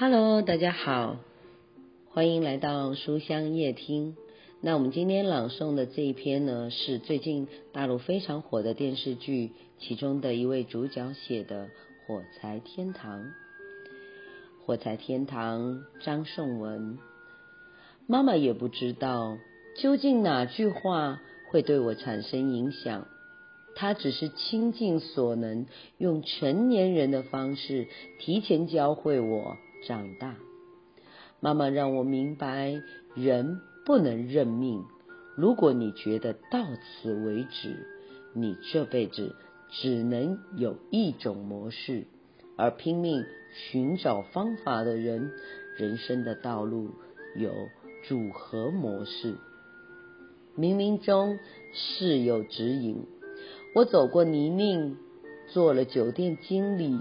Hello，大家好，欢迎来到书香夜听。那我们今天朗诵的这一篇呢，是最近大陆非常火的电视剧其中的一位主角写的《火柴天堂》。火柴天堂，张颂文。妈妈也不知道究竟哪句话会对我产生影响，她只是倾尽所能，用成年人的方式提前教会我。长大，妈妈让我明白，人不能认命。如果你觉得到此为止，你这辈子只能有一种模式，而拼命寻找方法的人，人生的道路有组合模式。冥冥中事有指引，我走过泥泞，做了酒店经理，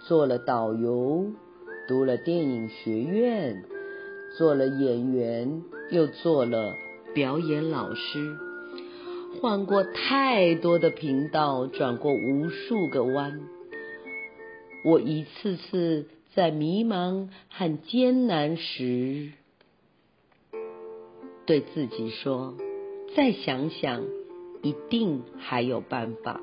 做了导游。读了电影学院，做了演员，又做了表演老师，换过太多的频道，转过无数个弯。我一次次在迷茫和艰难时，对自己说：“再想想，一定还有办法。”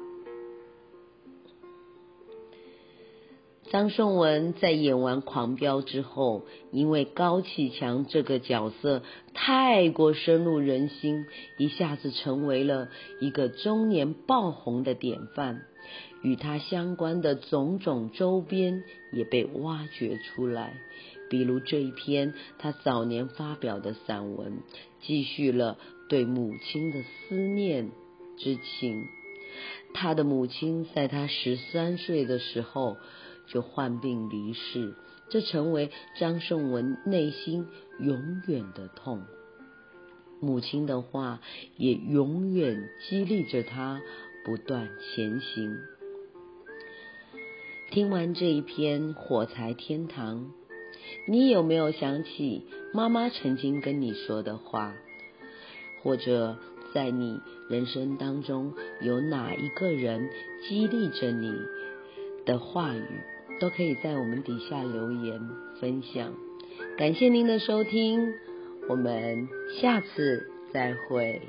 张颂文在演完《狂飙》之后，因为高启强这个角色太过深入人心，一下子成为了一个中年爆红的典范。与他相关的种种周边也被挖掘出来，比如这一篇他早年发表的散文，继续了对母亲的思念之情。他的母亲在他十三岁的时候，就患病离世，这成为张颂文内心永远的痛。母亲的话也永远激励着他不断前行。听完这一篇《火柴天堂》，你有没有想起妈妈曾经跟你说的话？或者在你人生当中有哪一个人激励着你的话语？都可以在我们底下留言分享，感谢您的收听，我们下次再会。